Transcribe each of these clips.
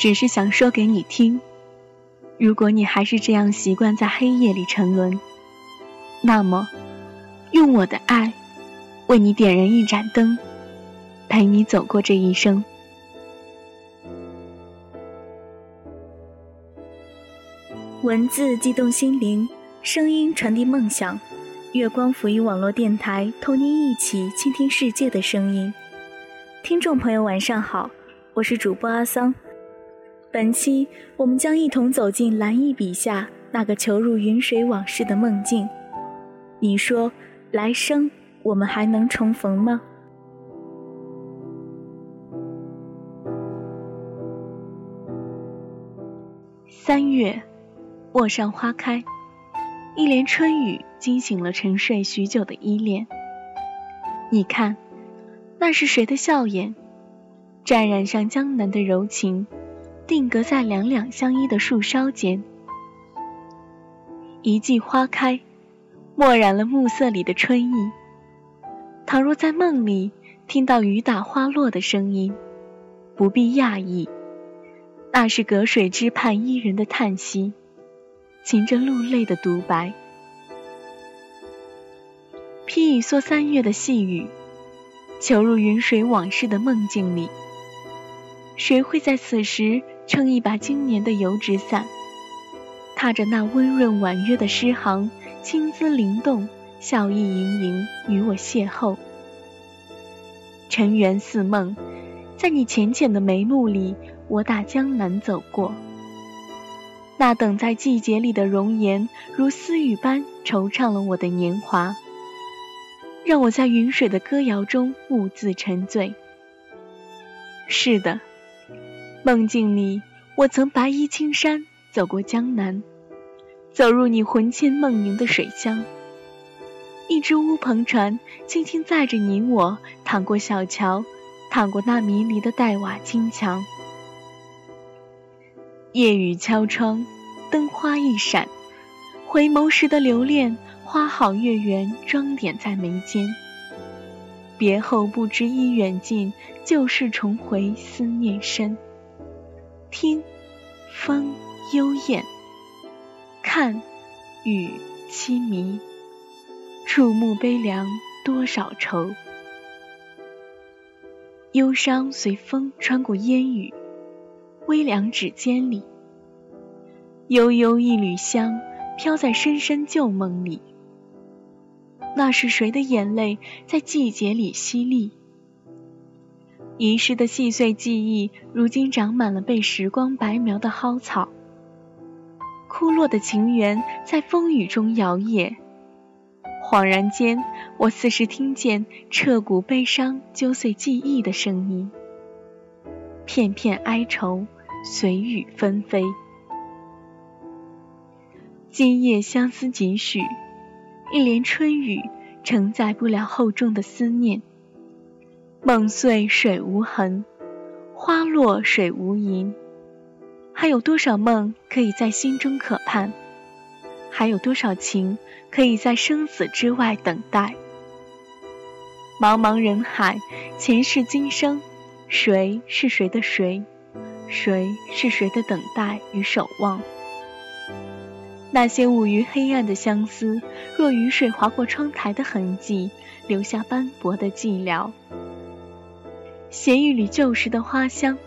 只是想说给你听。如果你还是这样习惯在黑夜里沉沦，那么，用我的爱，为你点燃一盏灯，陪你走过这一生。文字激动心灵，声音传递梦想。月光浮音网络电台，同您一起倾听世界的声音。听众朋友，晚上好，我是主播阿桑。本期我们将一同走进蓝意笔下那个囚入云水往事的梦境。你说，来生我们还能重逢吗？三月。陌上花开，一连春雨惊醒了沉睡许久的依恋。你看，那是谁的笑颜？沾染上江南的柔情，定格在两两相依的树梢间。一季花开，墨染了暮色里的春意。倘若在梦里听到雨打花落的声音，不必讶异，那是隔水之畔伊人的叹息。噙着露泪的独白，披一蓑三月的细雨，囚入云水往事的梦境里。谁会在此时撑一把今年的油纸伞，踏着那温润婉约的诗行，轻姿灵动，笑意盈盈，与我邂逅？尘缘似梦，在你浅浅的眉目里，我打江南走过。那等在季节里的容颜，如私语般惆怅了我的年华，让我在云水的歌谣中兀自沉醉。是的，梦境里我曾白衣青衫走过江南，走入你魂牵梦萦的水乡。一只乌篷船轻轻载着你我，淌过小桥，淌过那迷离的黛瓦金墙。夜雨敲窗，灯花一闪，回眸时的留恋，花好月圆，装点在眉间。别后不知已远近，旧事重回思念深。听，风幽咽；看，雨凄迷。触目悲凉，多少愁。忧伤随风穿过烟雨。微凉指尖里，悠悠一缕香飘在深深旧梦里。那是谁的眼泪在季节里淅沥？遗失的细碎记忆，如今长满了被时光白描的蒿草。枯落的情缘在风雨中摇曳。恍然间，我似是听见彻骨悲伤揪碎记忆的声音，片片哀愁。随雨纷飞，今夜相思几许？一帘春雨承载不了厚重的思念。梦碎水无痕，花落水无垠。还有多少梦可以在心中可盼？还有多少情可以在生死之外等待？茫茫人海，前世今生，谁是谁的谁？谁是谁的等待与守望？那些捂于黑暗的相思，若雨水划过窗台的痕迹，留下斑驳的寂寥。携一缕旧时的花香，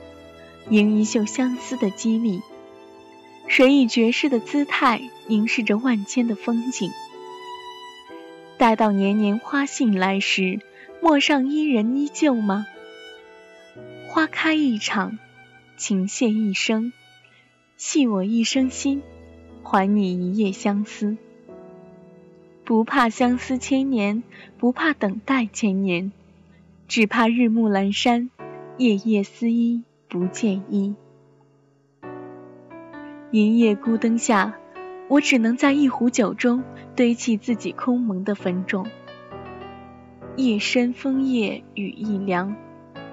迎一袖相思的激励。谁以绝世的姿态凝视着万千的风景？待到年年花信来时，陌上伊人依旧吗？花开一场。情谢一生，系我一生心，还你一夜相思。不怕相思千年，不怕等待千年，只怕日暮阑珊，夜夜思衣不见衣。银夜孤灯下，我只能在一壶酒中堆砌自己空蒙的坟冢。夜深风夜雨亦凉，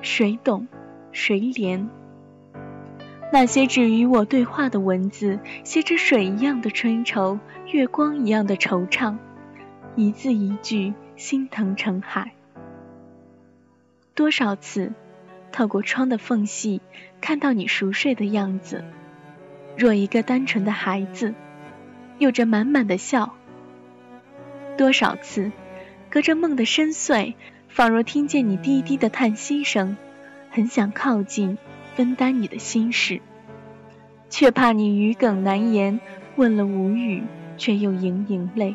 谁懂？谁怜？那些只与我对话的文字，写着水一样的春愁，月光一样的惆怅，一字一句，心疼成海。多少次，透过窗的缝隙，看到你熟睡的样子，若一个单纯的孩子，有着满满的笑。多少次，隔着梦的深邃，仿若听见你低低的叹息声，很想靠近，分担你的心事，却怕你语梗难言，问了无语，却又盈盈泪。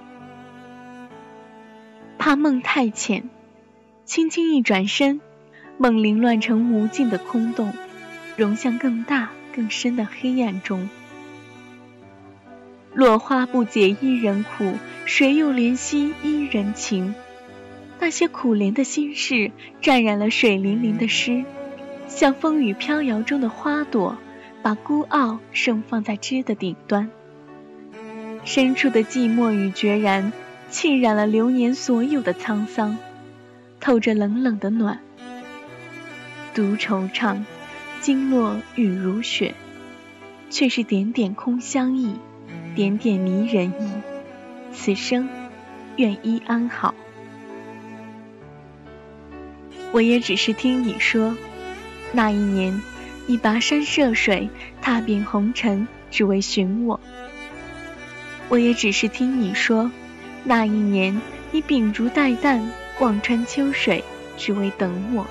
怕梦太浅，轻轻一转身，梦凌乱成无尽的空洞，融向更大更深的黑暗中。落花不解伊人苦，谁又怜惜伊人情？那些苦怜的心事，沾染了水灵灵的诗，像风雨飘摇中的花朵，把孤傲盛放在枝的顶端。深处的寂寞与决然。浸染了流年所有的沧桑，透着冷冷的暖。独惆怅，经落雨如雪，却是点点空相忆，点点迷人意。此生，愿伊安好。我也只是听你说，那一年，你跋山涉水，踏遍红尘，只为寻我。我也只是听你说。那一年，你秉烛待旦，望穿秋水，只为等我。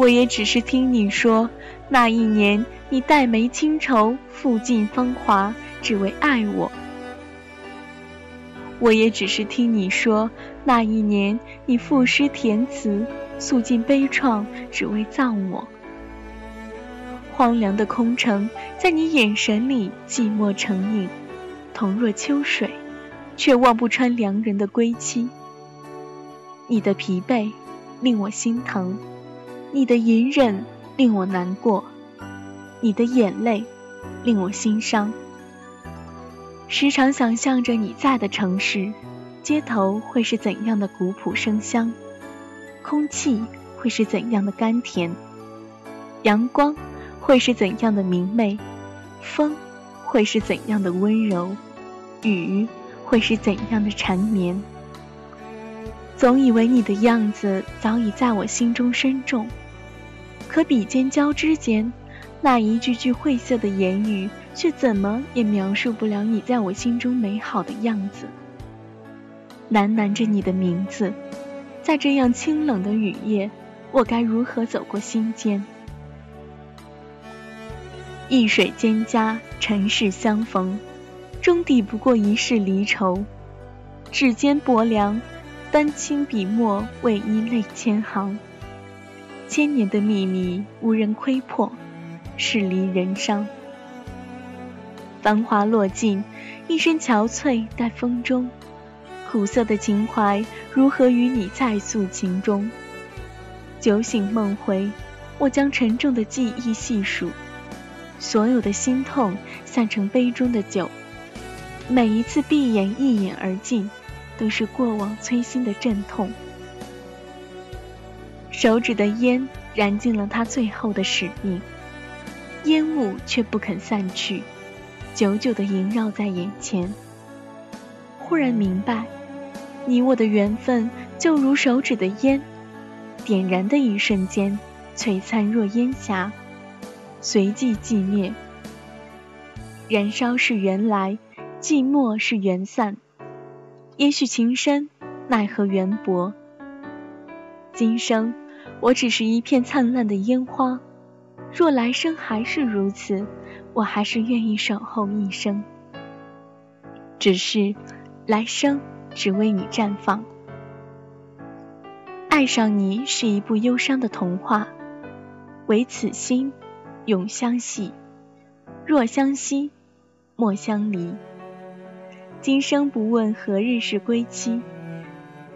我也只是听你说，那一年你黛眉清愁，负尽芳华，只为爱我。我也只是听你说，那一年你赋诗填词，诉尽悲怆，只为葬我。荒凉的空城，在你眼神里寂寞成影，同若秋水。却望不穿良人的归期。你的疲惫令我心疼，你的隐忍令我难过，你的眼泪令我心伤。时常想象着你在的城市，街头会是怎样的古朴生香，空气会是怎样的甘甜，阳光会是怎样的明媚，风会是怎样的温柔，雨。会是怎样的缠绵？总以为你的样子早已在我心中深种，可笔尖交织间，那一句句晦涩的言语，却怎么也描述不了你在我心中美好的样子。喃喃着你的名字，在这样清冷的雨夜，我该如何走过心间？易水蒹葭，尘世相逢。终抵不过一世离愁，指尖薄凉，丹青笔墨为一泪千行。千年的秘密无人窥破，是离人伤。繁华落尽，一身憔悴待风中。苦涩的情怀如何与你再诉情衷？酒醒梦回，我将沉重的记忆细数，所有的心痛散成杯中的酒。每一次闭眼一饮而尽，都是过往催心的阵痛。手指的烟燃尽了他最后的使命，烟雾却不肯散去，久久地萦绕在眼前。忽然明白，你我的缘分就如手指的烟，点燃的一瞬间，璀璨若烟霞，随即寂灭。燃烧是原来。寂寞是缘散，也许情深，奈何缘薄。今生我只是一片灿烂的烟花，若来生还是如此，我还是愿意守候一生。只是来生只为你绽放。爱上你是一部忧伤的童话，唯此心永相系，若相惜，莫相离。今生不问何日是归期，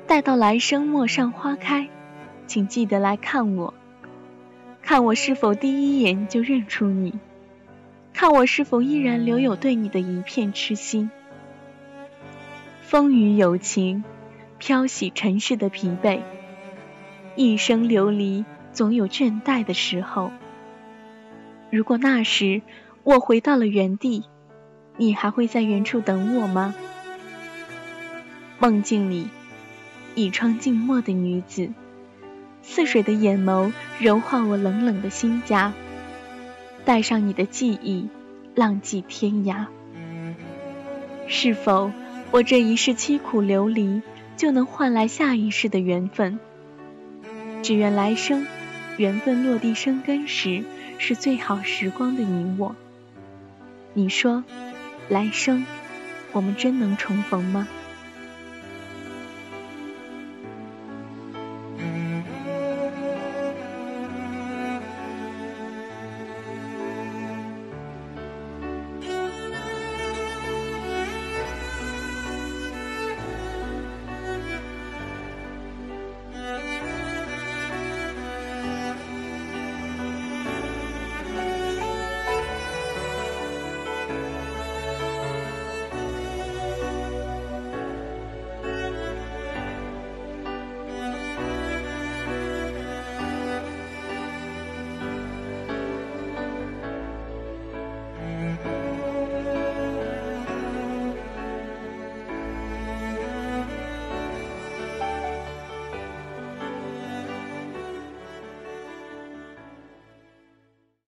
待到来生陌上花开，请记得来看我，看我是否第一眼就认出你，看我是否依然留有对你的一片痴心。风雨有情，飘洗尘世的疲惫，一生流离，总有倦怠的时候。如果那时我回到了原地。你还会在原处等我吗？梦境里，倚窗静默的女子，似水的眼眸柔化我冷冷的心颊。带上你的记忆，浪迹天涯。是否我这一世凄苦流离，就能换来下一世的缘分？只愿来生，缘分落地生根时，是最好时光的你我。你说，来生，我们真能重逢吗？